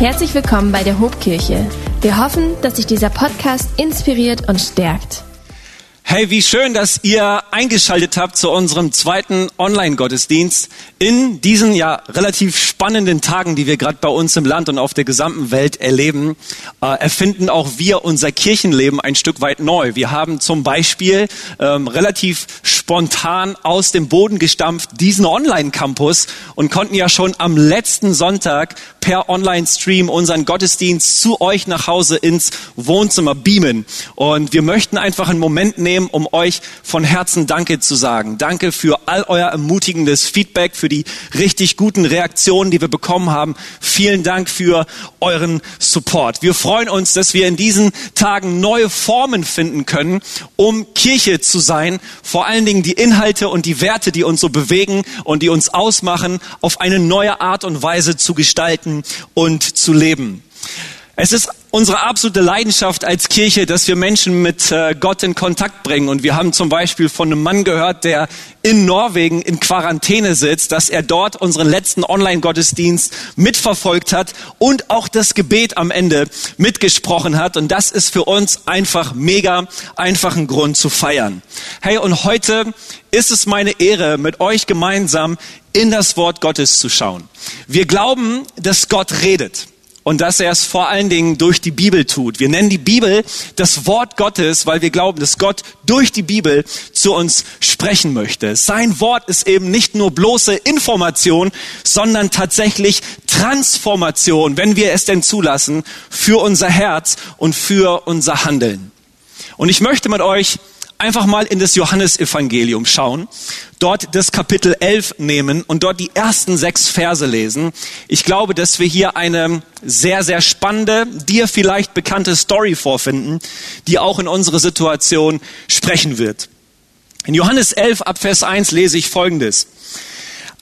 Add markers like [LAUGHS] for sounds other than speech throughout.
Herzlich willkommen bei der Hobkirche. Wir hoffen, dass sich dieser Podcast inspiriert und stärkt. Hey, wie schön, dass ihr eingeschaltet habt zu unserem zweiten Online-Gottesdienst in diesen ja relativ spannenden Tagen, die wir gerade bei uns im Land und auf der gesamten Welt erleben. Äh, erfinden auch wir unser Kirchenleben ein Stück weit neu. Wir haben zum Beispiel ähm, relativ spontan aus dem Boden gestampft diesen Online-Campus und konnten ja schon am letzten Sonntag per Online-Stream unseren Gottesdienst zu euch nach Hause ins Wohnzimmer beamen. Und wir möchten einfach einen Moment nehmen, nehmen, um euch von Herzen Danke zu sagen. Danke für all euer ermutigendes Feedback, für die richtig guten Reaktionen, die wir bekommen haben. Vielen Dank für euren Support. Wir freuen uns, dass wir in diesen Tagen neue Formen finden können, um Kirche zu sein. Vor allen Dingen die Inhalte und die Werte, die uns so bewegen und die uns ausmachen, auf eine neue Art und Weise zu gestalten und zu leben. Es ist unsere absolute Leidenschaft als Kirche, dass wir Menschen mit äh, Gott in Kontakt bringen. Und wir haben zum Beispiel von einem Mann gehört, der in Norwegen in Quarantäne sitzt, dass er dort unseren letzten Online-Gottesdienst mitverfolgt hat und auch das Gebet am Ende mitgesprochen hat. Und das ist für uns einfach mega, einfach ein Grund zu feiern. Hey, und heute ist es meine Ehre, mit euch gemeinsam in das Wort Gottes zu schauen. Wir glauben, dass Gott redet und dass er es vor allen Dingen durch die Bibel tut. Wir nennen die Bibel das Wort Gottes, weil wir glauben, dass Gott durch die Bibel zu uns sprechen möchte. Sein Wort ist eben nicht nur bloße Information, sondern tatsächlich Transformation, wenn wir es denn zulassen, für unser Herz und für unser Handeln. Und ich möchte mit euch einfach mal in das Johannesevangelium schauen, dort das Kapitel 11 nehmen und dort die ersten sechs Verse lesen. Ich glaube, dass wir hier eine sehr, sehr spannende, dir vielleicht bekannte Story vorfinden, die auch in unsere Situation sprechen wird. In Johannes 11 ab Vers 1 lese ich Folgendes.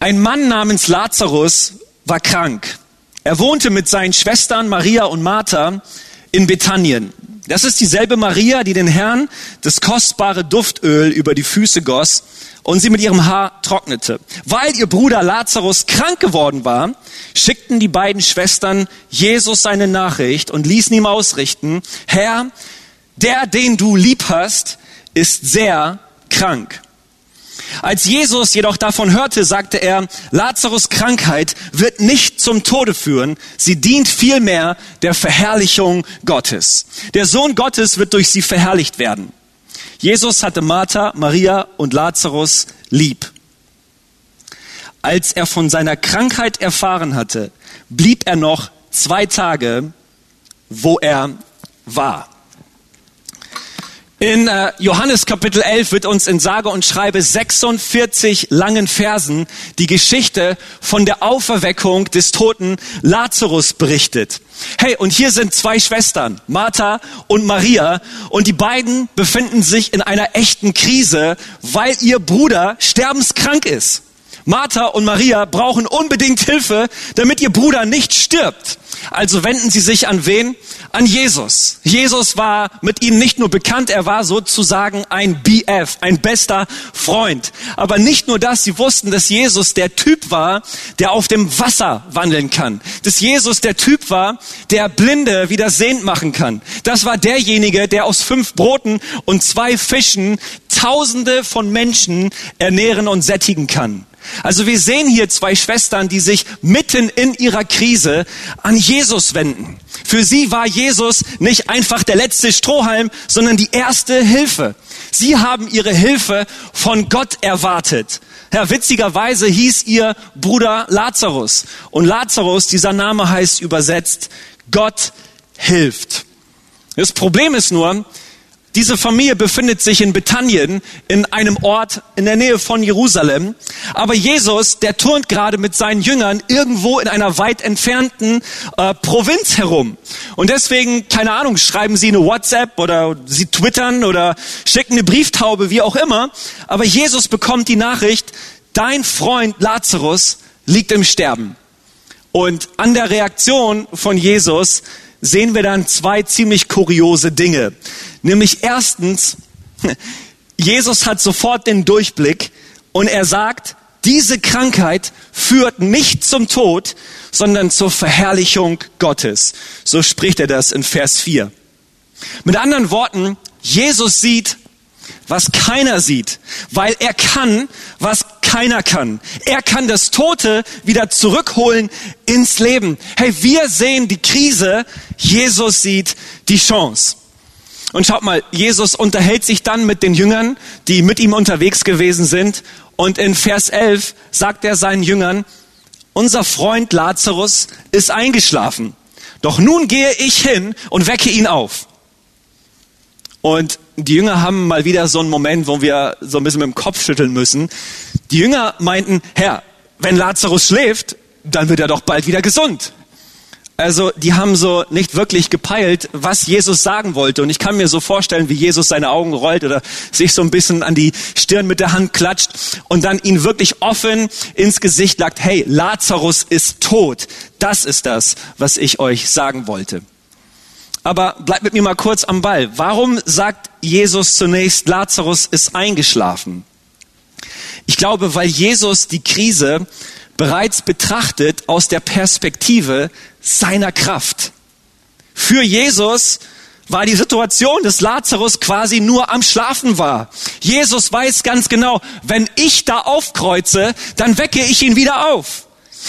Ein Mann namens Lazarus war krank. Er wohnte mit seinen Schwestern Maria und Martha in Bethanien. Das ist dieselbe Maria, die den Herrn das kostbare Duftöl über die Füße goss und sie mit ihrem Haar trocknete. Weil ihr Bruder Lazarus krank geworden war, schickten die beiden Schwestern Jesus seine Nachricht und ließen ihm ausrichten, Herr, der, den du lieb hast, ist sehr krank. Als Jesus jedoch davon hörte, sagte er, Lazarus Krankheit wird nicht zum Tode führen, sie dient vielmehr der Verherrlichung Gottes. Der Sohn Gottes wird durch sie verherrlicht werden. Jesus hatte Martha, Maria und Lazarus lieb. Als er von seiner Krankheit erfahren hatte, blieb er noch zwei Tage, wo er war. In äh, Johannes Kapitel 11 wird uns in sage und schreibe 46 langen Versen die Geschichte von der Auferweckung des toten Lazarus berichtet. Hey, und hier sind zwei Schwestern, Martha und Maria, und die beiden befinden sich in einer echten Krise, weil ihr Bruder sterbenskrank ist. Martha und Maria brauchen unbedingt Hilfe, damit ihr Bruder nicht stirbt. Also wenden sie sich an wen? An Jesus. Jesus war mit ihnen nicht nur bekannt, er war sozusagen ein BF, ein bester Freund. Aber nicht nur das, sie wussten, dass Jesus der Typ war, der auf dem Wasser wandeln kann. Dass Jesus der Typ war, der Blinde wieder sehend machen kann. Das war derjenige, der aus fünf Broten und zwei Fischen Tausende von Menschen ernähren und sättigen kann. Also wir sehen hier zwei Schwestern, die sich mitten in ihrer Krise an Jesus wenden. Für sie war Jesus nicht einfach der letzte Strohhalm, sondern die erste Hilfe. Sie haben ihre Hilfe von Gott erwartet. Ja, witzigerweise hieß ihr Bruder Lazarus. Und Lazarus, dieser Name heißt übersetzt, Gott hilft. Das Problem ist nur, diese Familie befindet sich in Bethanien, in einem Ort in der Nähe von Jerusalem. Aber Jesus, der turnt gerade mit seinen Jüngern irgendwo in einer weit entfernten äh, Provinz herum. Und deswegen, keine Ahnung, schreiben sie eine WhatsApp oder sie twittern oder schicken eine Brieftaube, wie auch immer. Aber Jesus bekommt die Nachricht, dein Freund Lazarus liegt im Sterben. Und an der Reaktion von Jesus sehen wir dann zwei ziemlich kuriose Dinge. Nämlich erstens, Jesus hat sofort den Durchblick und er sagt, diese Krankheit führt nicht zum Tod, sondern zur Verherrlichung Gottes. So spricht er das in Vers 4. Mit anderen Worten, Jesus sieht, was keiner sieht, weil er kann, was keiner kann. Er kann das Tote wieder zurückholen ins Leben. Hey, wir sehen die Krise, Jesus sieht die Chance. Und schaut mal, Jesus unterhält sich dann mit den Jüngern, die mit ihm unterwegs gewesen sind. Und in Vers 11 sagt er seinen Jüngern, unser Freund Lazarus ist eingeschlafen. Doch nun gehe ich hin und wecke ihn auf. Und die Jünger haben mal wieder so einen Moment, wo wir so ein bisschen mit dem Kopf schütteln müssen. Die Jünger meinten, Herr, wenn Lazarus schläft, dann wird er doch bald wieder gesund. Also die haben so nicht wirklich gepeilt, was Jesus sagen wollte. Und ich kann mir so vorstellen, wie Jesus seine Augen rollt oder sich so ein bisschen an die Stirn mit der Hand klatscht und dann ihn wirklich offen ins Gesicht lagt, hey, Lazarus ist tot. Das ist das, was ich euch sagen wollte. Aber bleibt mit mir mal kurz am Ball. Warum sagt Jesus zunächst, Lazarus ist eingeschlafen? Ich glaube, weil Jesus die Krise bereits betrachtet aus der Perspektive seiner Kraft. Für Jesus war die Situation des Lazarus quasi nur am Schlafen war. Jesus weiß ganz genau, wenn ich da aufkreuze, dann wecke ich ihn wieder auf.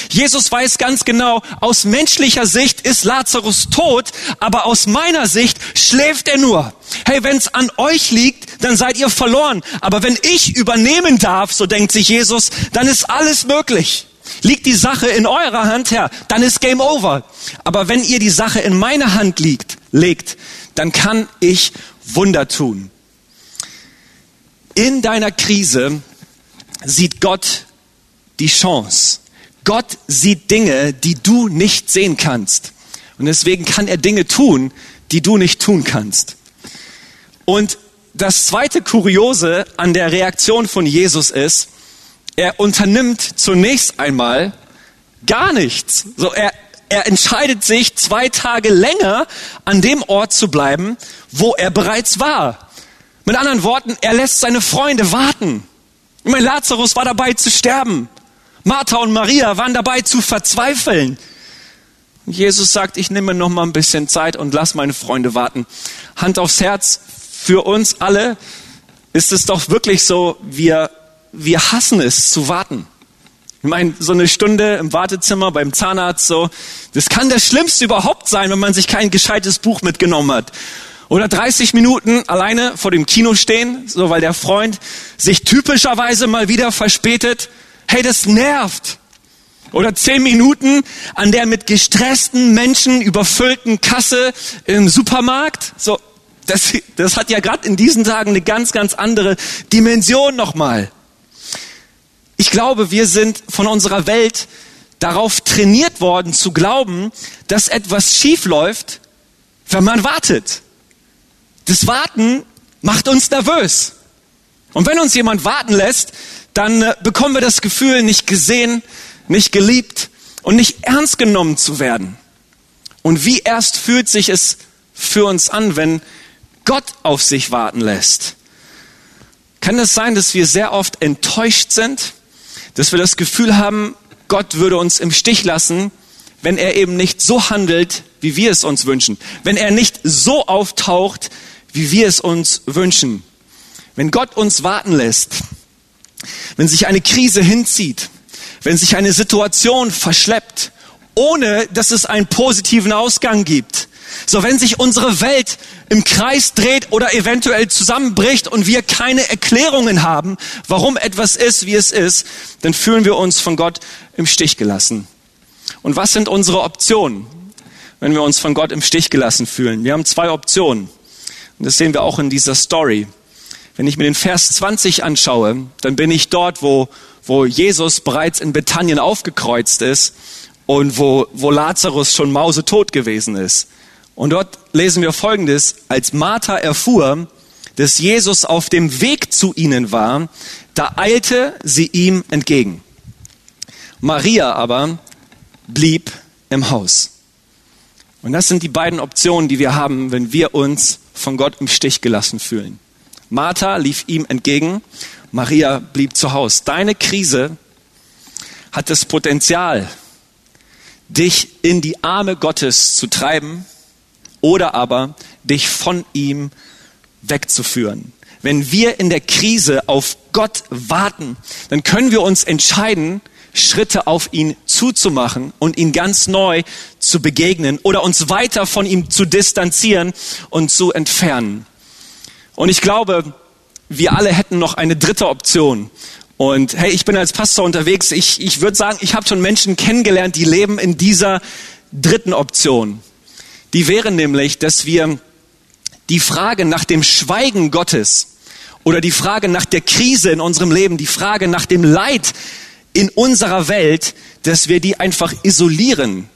Jesus weiß ganz genau, aus menschlicher Sicht ist Lazarus tot, aber aus meiner Sicht schläft er nur. Hey, wenn es an euch liegt, dann seid ihr verloren. Aber wenn ich übernehmen darf, so denkt sich Jesus, dann ist alles möglich. Liegt die Sache in eurer Hand, Herr, dann ist Game Over. Aber wenn ihr die Sache in meine Hand liegt, legt, dann kann ich Wunder tun. In deiner Krise sieht Gott die Chance. Gott sieht Dinge, die du nicht sehen kannst. Und deswegen kann er Dinge tun, die du nicht tun kannst. Und das zweite Kuriose an der Reaktion von Jesus ist, er unternimmt zunächst einmal gar nichts. So, er, er entscheidet sich, zwei Tage länger an dem Ort zu bleiben, wo er bereits war. Mit anderen Worten, er lässt seine Freunde warten. Ich meine, Lazarus war dabei zu sterben. Martha und Maria waren dabei zu verzweifeln. Jesus sagt, ich nehme noch mal ein bisschen Zeit und lass meine Freunde warten. Hand aufs Herz, für uns alle ist es doch wirklich so, wir wir hassen es zu warten. Ich meine, so eine Stunde im Wartezimmer beim Zahnarzt, so, das kann das Schlimmste überhaupt sein, wenn man sich kein gescheites Buch mitgenommen hat. Oder 30 Minuten alleine vor dem Kino stehen, so weil der Freund sich typischerweise mal wieder verspätet. Hey, das nervt. Oder 10 Minuten an der mit gestressten Menschen überfüllten Kasse im Supermarkt. So, das, das hat ja gerade in diesen Tagen eine ganz, ganz andere Dimension nochmal. Ich glaube, wir sind von unserer Welt darauf trainiert worden zu glauben, dass etwas schief läuft, wenn man wartet. Das Warten macht uns nervös. Und wenn uns jemand warten lässt, dann äh, bekommen wir das Gefühl, nicht gesehen, nicht geliebt und nicht ernst genommen zu werden. Und wie erst fühlt sich es für uns an, wenn Gott auf sich warten lässt? Kann es sein, dass wir sehr oft enttäuscht sind? Dass wir das Gefühl haben, Gott würde uns im Stich lassen, wenn er eben nicht so handelt, wie wir es uns wünschen. Wenn er nicht so auftaucht, wie wir es uns wünschen. Wenn Gott uns warten lässt, wenn sich eine Krise hinzieht, wenn sich eine Situation verschleppt, ohne dass es einen positiven Ausgang gibt, so, wenn sich unsere Welt im Kreis dreht oder eventuell zusammenbricht und wir keine Erklärungen haben, warum etwas ist, wie es ist, dann fühlen wir uns von Gott im Stich gelassen. Und was sind unsere Optionen, wenn wir uns von Gott im Stich gelassen fühlen? Wir haben zwei Optionen. Und das sehen wir auch in dieser Story. Wenn ich mir den Vers 20 anschaue, dann bin ich dort, wo, wo Jesus bereits in Bethanien aufgekreuzt ist und wo, wo Lazarus schon mausetot gewesen ist. Und dort lesen wir Folgendes. Als Martha erfuhr, dass Jesus auf dem Weg zu ihnen war, da eilte sie ihm entgegen. Maria aber blieb im Haus. Und das sind die beiden Optionen, die wir haben, wenn wir uns von Gott im Stich gelassen fühlen. Martha lief ihm entgegen, Maria blieb zu Hause. Deine Krise hat das Potenzial, dich in die Arme Gottes zu treiben oder aber dich von ihm wegzuführen. Wenn wir in der Krise auf Gott warten, dann können wir uns entscheiden, Schritte auf ihn zuzumachen und ihn ganz neu zu begegnen oder uns weiter von ihm zu distanzieren und zu entfernen. Und ich glaube, wir alle hätten noch eine dritte Option. Und hey, ich bin als Pastor unterwegs. Ich, ich würde sagen, ich habe schon Menschen kennengelernt, die leben in dieser dritten Option. Die wäre nämlich, dass wir die Frage nach dem Schweigen Gottes oder die Frage nach der Krise in unserem Leben, die Frage nach dem Leid in unserer Welt, dass wir die einfach isolieren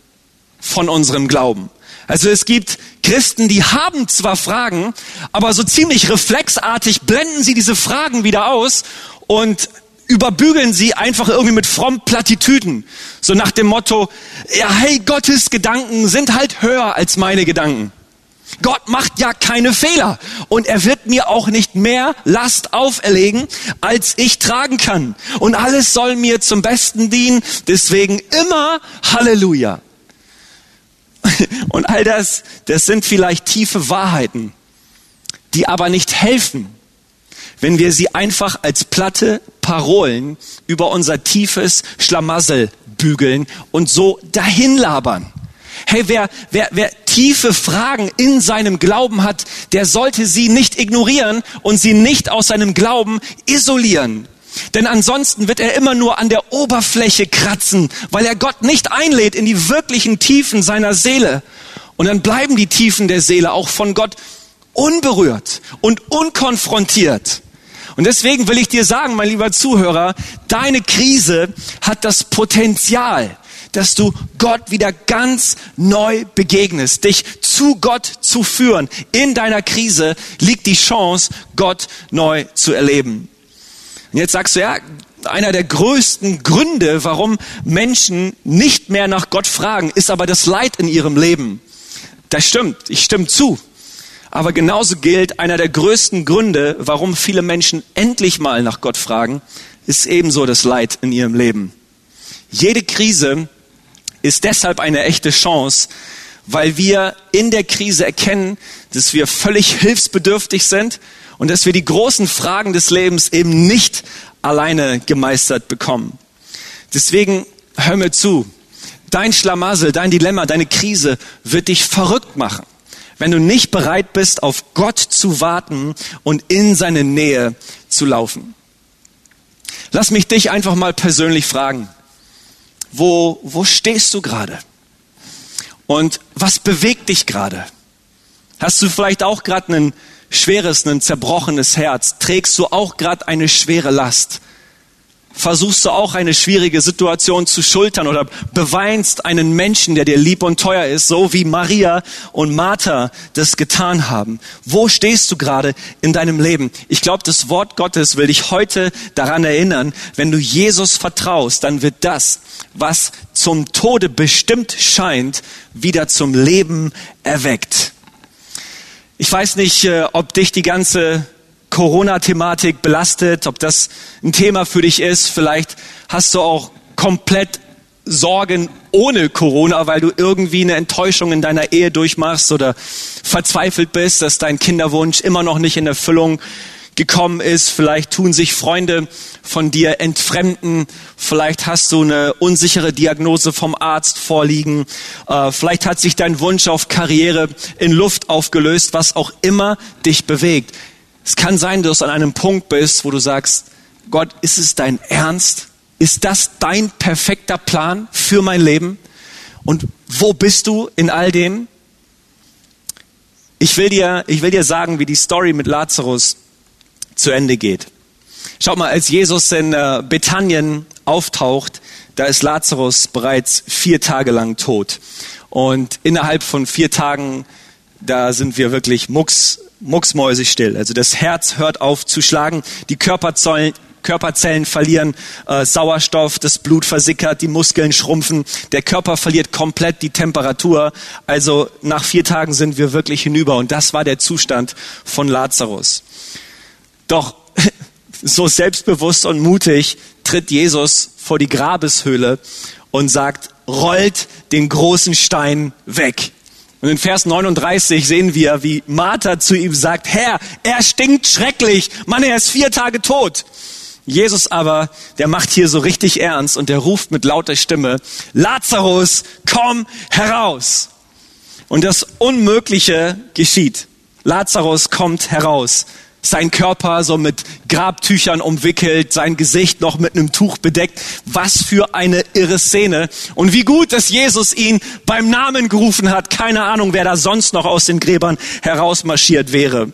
von unserem Glauben. Also es gibt Christen, die haben zwar Fragen, aber so ziemlich reflexartig blenden sie diese Fragen wieder aus und überbügeln sie einfach irgendwie mit frommen Plattitüden. So nach dem Motto, ja, hey, Gottes Gedanken sind halt höher als meine Gedanken. Gott macht ja keine Fehler und er wird mir auch nicht mehr Last auferlegen, als ich tragen kann. Und alles soll mir zum Besten dienen, deswegen immer Halleluja. [LAUGHS] Und all das, das sind vielleicht tiefe Wahrheiten, die aber nicht helfen, wenn wir sie einfach als platte Parolen über unser tiefes Schlamassel bügeln und so dahin labern. Hey, wer, wer, wer tiefe Fragen in seinem Glauben hat, der sollte sie nicht ignorieren und sie nicht aus seinem Glauben isolieren. Denn ansonsten wird er immer nur an der Oberfläche kratzen, weil er Gott nicht einlädt in die wirklichen Tiefen seiner Seele. Und dann bleiben die Tiefen der Seele auch von Gott unberührt und unkonfrontiert. Und deswegen will ich dir sagen, mein lieber Zuhörer, deine Krise hat das Potenzial, dass du Gott wieder ganz neu begegnest, dich zu Gott zu führen. In deiner Krise liegt die Chance, Gott neu zu erleben. Und jetzt sagst du, ja, einer der größten Gründe, warum Menschen nicht mehr nach Gott fragen, ist aber das Leid in ihrem Leben. Das stimmt, ich stimme zu. Aber genauso gilt, einer der größten Gründe, warum viele Menschen endlich mal nach Gott fragen, ist ebenso das Leid in ihrem Leben. Jede Krise ist deshalb eine echte Chance, weil wir in der Krise erkennen, dass wir völlig hilfsbedürftig sind und dass wir die großen Fragen des Lebens eben nicht alleine gemeistert bekommen. Deswegen hör mir zu. Dein Schlamassel, dein Dilemma, deine Krise wird dich verrückt machen wenn du nicht bereit bist, auf Gott zu warten und in seine Nähe zu laufen. Lass mich dich einfach mal persönlich fragen. Wo, wo stehst du gerade? Und was bewegt dich gerade? Hast du vielleicht auch gerade ein schweres, ein zerbrochenes Herz? Trägst du auch gerade eine schwere Last? Versuchst du auch eine schwierige Situation zu schultern oder beweinst einen Menschen, der dir lieb und teuer ist, so wie Maria und Martha das getan haben. Wo stehst du gerade in deinem Leben? Ich glaube, das Wort Gottes will dich heute daran erinnern, wenn du Jesus vertraust, dann wird das, was zum Tode bestimmt scheint, wieder zum Leben erweckt. Ich weiß nicht, äh, ob dich die ganze Corona-Thematik belastet, ob das ein Thema für dich ist. Vielleicht hast du auch komplett Sorgen ohne Corona, weil du irgendwie eine Enttäuschung in deiner Ehe durchmachst oder verzweifelt bist, dass dein Kinderwunsch immer noch nicht in Erfüllung gekommen ist. Vielleicht tun sich Freunde von dir entfremden. Vielleicht hast du eine unsichere Diagnose vom Arzt vorliegen. Äh, vielleicht hat sich dein Wunsch auf Karriere in Luft aufgelöst, was auch immer dich bewegt. Es kann sein, dass du an einem Punkt bist, wo du sagst, Gott, ist es dein Ernst? Ist das dein perfekter Plan für mein Leben? Und wo bist du in all dem? Ich will dir, ich will dir sagen, wie die Story mit Lazarus zu Ende geht. Schaut mal, als Jesus in äh, Bethanien auftaucht, da ist Lazarus bereits vier Tage lang tot. Und innerhalb von vier Tagen, da sind wir wirklich mucks mucksmäusig Also das Herz hört auf zu schlagen, die Körperzellen, Körperzellen verlieren äh, Sauerstoff, das Blut versickert, die Muskeln schrumpfen, der Körper verliert komplett die Temperatur. Also nach vier Tagen sind wir wirklich hinüber und das war der Zustand von Lazarus. Doch [LAUGHS] so selbstbewusst und mutig tritt Jesus vor die Grabeshöhle und sagt, rollt den großen Stein weg. Und in Vers 39 sehen wir, wie Martha zu ihm sagt, Herr, er stinkt schrecklich, Mann, er ist vier Tage tot. Jesus aber, der macht hier so richtig ernst und der ruft mit lauter Stimme, Lazarus, komm heraus. Und das Unmögliche geschieht. Lazarus kommt heraus sein Körper so mit Grabtüchern umwickelt, sein Gesicht noch mit einem Tuch bedeckt. Was für eine irre Szene. Und wie gut, dass Jesus ihn beim Namen gerufen hat. Keine Ahnung, wer da sonst noch aus den Gräbern herausmarschiert wäre.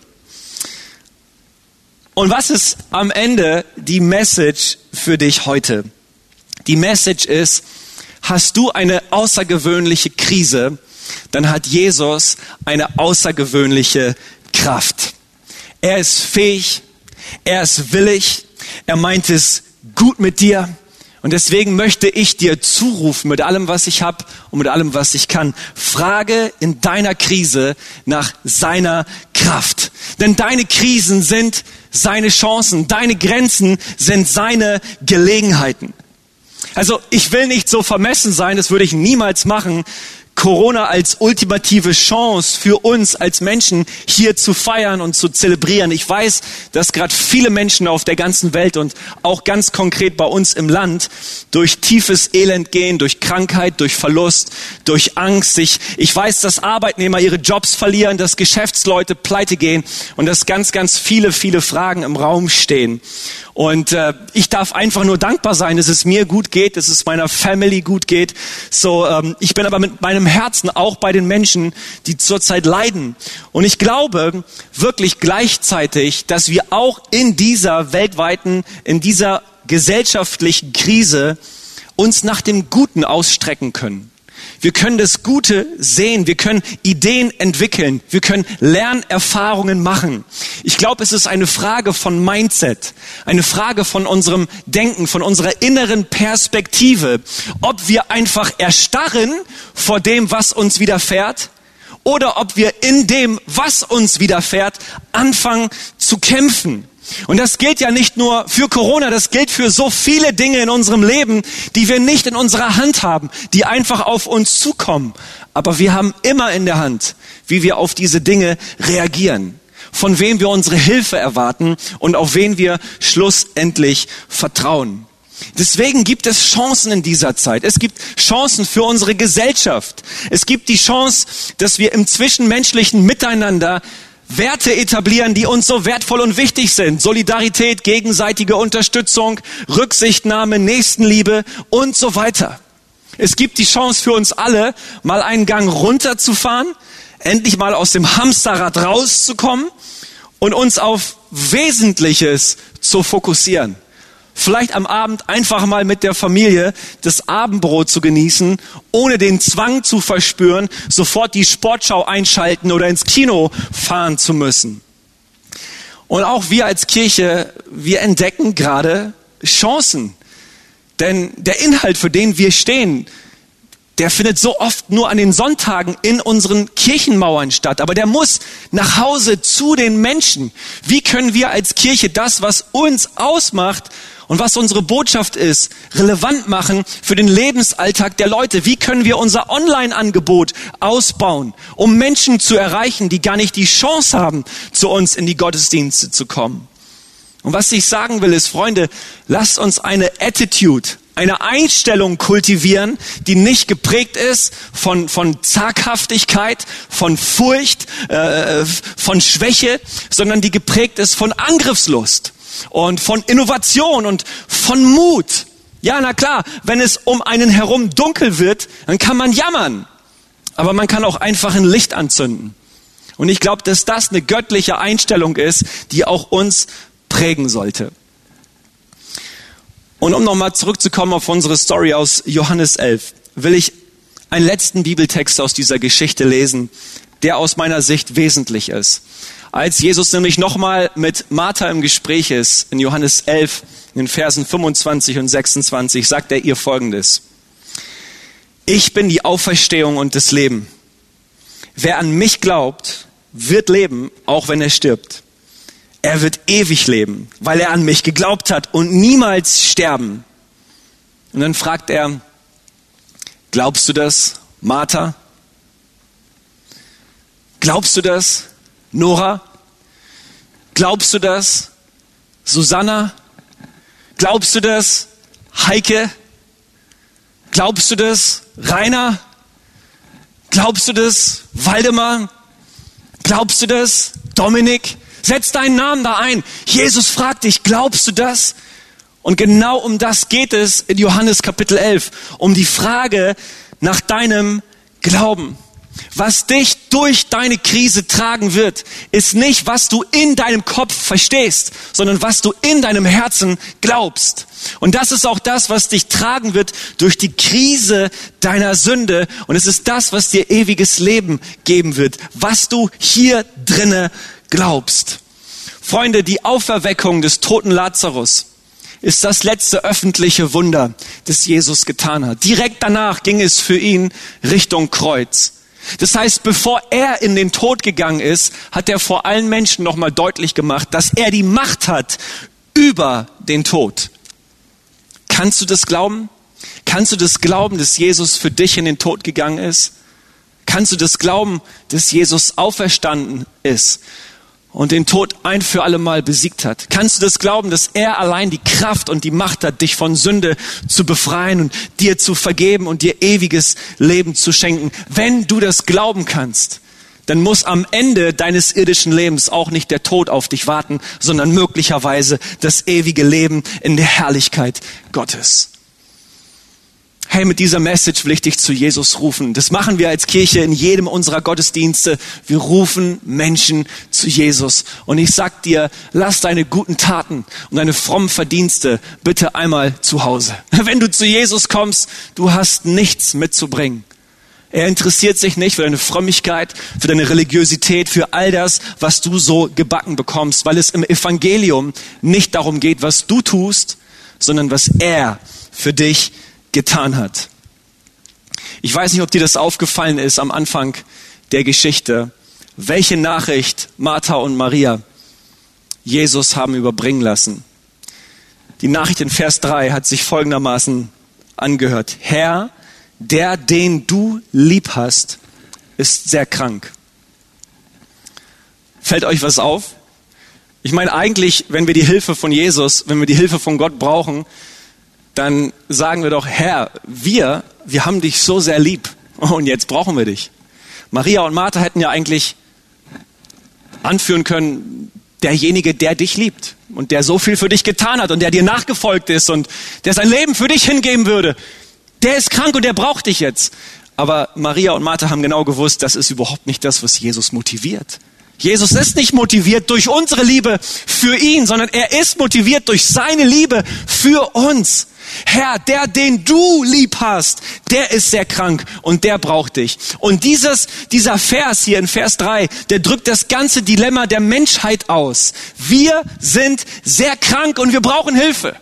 Und was ist am Ende die Message für dich heute? Die Message ist, hast du eine außergewöhnliche Krise, dann hat Jesus eine außergewöhnliche Kraft. Er ist fähig, er ist willig, er meint es gut mit dir. Und deswegen möchte ich dir zurufen mit allem, was ich habe und mit allem, was ich kann. Frage in deiner Krise nach seiner Kraft. Denn deine Krisen sind seine Chancen, deine Grenzen sind seine Gelegenheiten. Also ich will nicht so vermessen sein, das würde ich niemals machen, Corona als ultimative Chance für uns als Menschen hier zu feiern und zu zelebrieren. Ich weiß, dass gerade viele Menschen auf der ganzen Welt und auch ganz konkret bei uns im Land durch tiefes Elend gehen, durch Krankheit, durch Verlust, durch Angst. Ich, ich weiß, dass Arbeitnehmer ihre Jobs verlieren, dass Geschäftsleute pleite gehen und dass ganz, ganz viele, viele Fragen im Raum stehen. Und äh, ich darf einfach nur dankbar sein, dass es mir gut geht, dass es meiner Family gut geht. So, ähm, ich bin aber mit meinem Herzen auch bei den Menschen, die zurzeit leiden. Und ich glaube wirklich gleichzeitig, dass wir auch in dieser weltweiten, in dieser gesellschaftlichen Krise uns nach dem Guten ausstrecken können. Wir können das Gute sehen. Wir können Ideen entwickeln. Wir können Lernerfahrungen machen. Ich glaube, es ist eine Frage von Mindset, eine Frage von unserem Denken, von unserer inneren Perspektive, ob wir einfach erstarren vor dem, was uns widerfährt, oder ob wir in dem, was uns widerfährt, anfangen zu kämpfen. Und das gilt ja nicht nur für Corona, das gilt für so viele Dinge in unserem Leben, die wir nicht in unserer Hand haben, die einfach auf uns zukommen. Aber wir haben immer in der Hand, wie wir auf diese Dinge reagieren, von wem wir unsere Hilfe erwarten und auf wen wir schlussendlich vertrauen. Deswegen gibt es Chancen in dieser Zeit. Es gibt Chancen für unsere Gesellschaft. Es gibt die Chance, dass wir im zwischenmenschlichen Miteinander Werte etablieren, die uns so wertvoll und wichtig sind. Solidarität, gegenseitige Unterstützung, Rücksichtnahme, Nächstenliebe und so weiter. Es gibt die Chance für uns alle, mal einen Gang runterzufahren, endlich mal aus dem Hamsterrad rauszukommen und uns auf Wesentliches zu fokussieren vielleicht am Abend einfach mal mit der Familie das Abendbrot zu genießen, ohne den Zwang zu verspüren, sofort die Sportschau einschalten oder ins Kino fahren zu müssen. Und auch wir als Kirche, wir entdecken gerade Chancen. Denn der Inhalt, für den wir stehen, der findet so oft nur an den Sonntagen in unseren Kirchenmauern statt. Aber der muss nach Hause zu den Menschen. Wie können wir als Kirche das, was uns ausmacht und was unsere Botschaft ist, relevant machen für den Lebensalltag der Leute? Wie können wir unser Online-Angebot ausbauen, um Menschen zu erreichen, die gar nicht die Chance haben, zu uns in die Gottesdienste zu kommen? Und was ich sagen will, ist, Freunde, lasst uns eine Attitude, eine Einstellung kultivieren, die nicht geprägt ist von, von Zaghaftigkeit, von Furcht, äh, von Schwäche, sondern die geprägt ist von Angriffslust und von Innovation und von Mut. Ja, na klar, wenn es um einen herum dunkel wird, dann kann man jammern. Aber man kann auch einfach ein Licht anzünden. Und ich glaube, dass das eine göttliche Einstellung ist, die auch uns prägen sollte. Und um nochmal zurückzukommen auf unsere Story aus Johannes 11, will ich einen letzten Bibeltext aus dieser Geschichte lesen, der aus meiner Sicht wesentlich ist. Als Jesus nämlich nochmal mit Martha im Gespräch ist, in Johannes 11, in den Versen 25 und 26, sagt er ihr Folgendes. Ich bin die Auferstehung und das Leben. Wer an mich glaubt, wird leben, auch wenn er stirbt. Er wird ewig leben, weil er an mich geglaubt hat und niemals sterben. Und dann fragt er, glaubst du das, Martha? Glaubst du das, Nora? Glaubst du das, Susanna? Glaubst du das, Heike? Glaubst du das, Rainer? Glaubst du das, Waldemar? Glaubst du das, Dominik? Setz deinen Namen da ein. Jesus fragt dich, glaubst du das? Und genau um das geht es in Johannes Kapitel 11, um die Frage nach deinem Glauben. Was dich durch deine Krise tragen wird, ist nicht, was du in deinem Kopf verstehst, sondern was du in deinem Herzen glaubst. Und das ist auch das, was dich tragen wird durch die Krise deiner Sünde. Und es ist das, was dir ewiges Leben geben wird, was du hier drinne glaubst. Freunde, die Auferweckung des toten Lazarus ist das letzte öffentliche Wunder, das Jesus getan hat. Direkt danach ging es für ihn Richtung Kreuz. Das heißt, bevor er in den Tod gegangen ist, hat er vor allen Menschen nochmal deutlich gemacht, dass er die Macht hat über den Tod. Kannst du das glauben? Kannst du das glauben, dass Jesus für dich in den Tod gegangen ist? Kannst du das glauben, dass Jesus auferstanden ist und den Tod ein für alle Mal besiegt hat? Kannst du das glauben, dass er allein die Kraft und die Macht hat, dich von Sünde zu befreien und dir zu vergeben und dir ewiges Leben zu schenken? Wenn du das glauben kannst, dann muss am Ende deines irdischen Lebens auch nicht der Tod auf dich warten, sondern möglicherweise das ewige Leben in der Herrlichkeit Gottes hey, mit dieser Message will ich dich zu Jesus rufen. Das machen wir als Kirche in jedem unserer Gottesdienste. Wir rufen Menschen zu Jesus. Und ich sag dir, lass deine guten Taten und deine frommen Verdienste bitte einmal zu Hause. [LAUGHS] Wenn du zu Jesus kommst, du hast nichts mitzubringen. Er interessiert sich nicht für deine Frömmigkeit, für deine Religiosität, für all das, was du so gebacken bekommst, weil es im Evangelium nicht darum geht, was du tust, sondern was er für dich getan hat. Ich weiß nicht, ob dir das aufgefallen ist am Anfang der Geschichte, welche Nachricht Martha und Maria Jesus haben überbringen lassen. Die Nachricht in Vers 3 hat sich folgendermaßen angehört. Herr, der, den du lieb hast, ist sehr krank. Fällt euch was auf? Ich meine, eigentlich, wenn wir die Hilfe von Jesus, wenn wir die Hilfe von Gott brauchen, dann sagen wir doch, Herr, wir, wir haben dich so sehr lieb und jetzt brauchen wir dich. Maria und Martha hätten ja eigentlich anführen können, derjenige, der dich liebt und der so viel für dich getan hat und der dir nachgefolgt ist und der sein Leben für dich hingeben würde, der ist krank und der braucht dich jetzt. Aber Maria und Martha haben genau gewusst, das ist überhaupt nicht das, was Jesus motiviert. Jesus ist nicht motiviert durch unsere Liebe für ihn, sondern er ist motiviert durch seine Liebe für uns. Herr, der, den du lieb hast, der ist sehr krank und der braucht dich. Und dieses, dieser Vers hier in Vers 3, der drückt das ganze Dilemma der Menschheit aus. Wir sind sehr krank und wir brauchen Hilfe.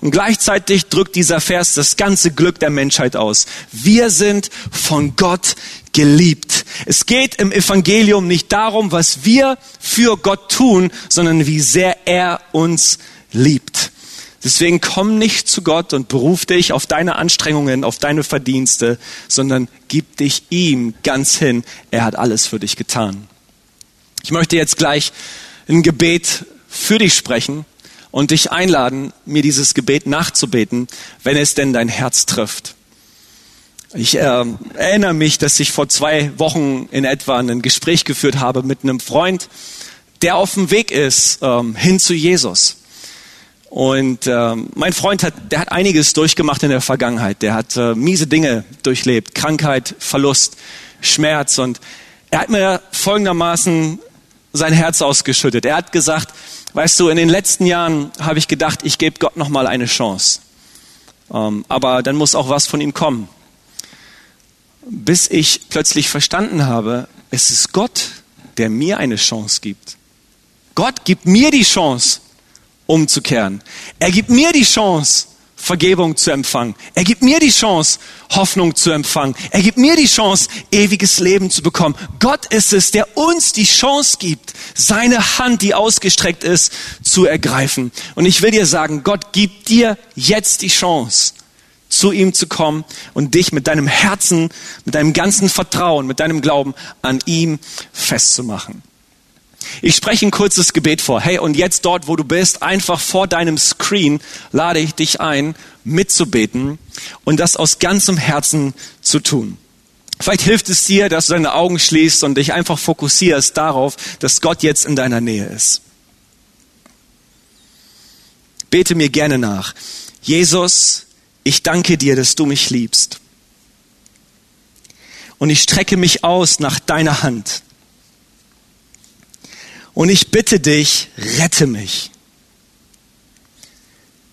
Und gleichzeitig drückt dieser Vers das ganze Glück der Menschheit aus. Wir sind von Gott geliebt. Es geht im Evangelium nicht darum, was wir für Gott tun, sondern wie sehr er uns liebt. Deswegen komm nicht zu Gott und beruf dich auf deine Anstrengungen, auf deine Verdienste, sondern gib dich ihm ganz hin. Er hat alles für dich getan. Ich möchte jetzt gleich ein Gebet für dich sprechen und dich einladen, mir dieses Gebet nachzubeten, wenn es denn dein Herz trifft. Ich äh, erinnere mich, dass ich vor zwei Wochen in etwa ein Gespräch geführt habe mit einem Freund, der auf dem Weg ist ähm, hin zu Jesus. Und äh, mein Freund hat, der hat einiges durchgemacht in der Vergangenheit. Der hat äh, miese Dinge durchlebt, Krankheit, Verlust, Schmerz. Und er hat mir folgendermaßen sein Herz ausgeschüttet. Er hat gesagt, weißt du, in den letzten Jahren habe ich gedacht, ich gebe Gott noch mal eine Chance. Ähm, aber dann muss auch was von ihm kommen. Bis ich plötzlich verstanden habe, es ist Gott, der mir eine Chance gibt. Gott gibt mir die Chance, umzukehren. Er gibt mir die Chance, Vergebung zu empfangen. Er gibt mir die Chance, Hoffnung zu empfangen. Er gibt mir die Chance, ewiges Leben zu bekommen. Gott ist es, der uns die Chance gibt, seine Hand, die ausgestreckt ist, zu ergreifen. Und ich will dir sagen, Gott gibt dir jetzt die Chance, zu ihm zu kommen und dich mit deinem Herzen, mit deinem ganzen Vertrauen, mit deinem Glauben an ihm festzumachen. Ich spreche ein kurzes Gebet vor. Hey, und jetzt dort, wo du bist, einfach vor deinem Screen lade ich dich ein, mitzubeten und das aus ganzem Herzen zu tun. Vielleicht hilft es dir, dass du deine Augen schließt und dich einfach fokussierst darauf, dass Gott jetzt in deiner Nähe ist. Bete mir gerne nach. Jesus, ich danke dir, dass du mich liebst. Und ich strecke mich aus nach deiner Hand. Und ich bitte dich, rette mich.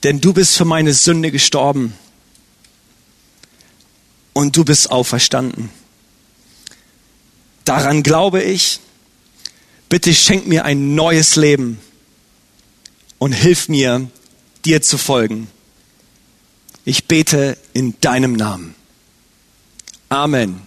Denn du bist für meine Sünde gestorben. Und du bist auferstanden. Daran glaube ich. Bitte schenk mir ein neues Leben und hilf mir, dir zu folgen. Ich bete in deinem Namen. Amen.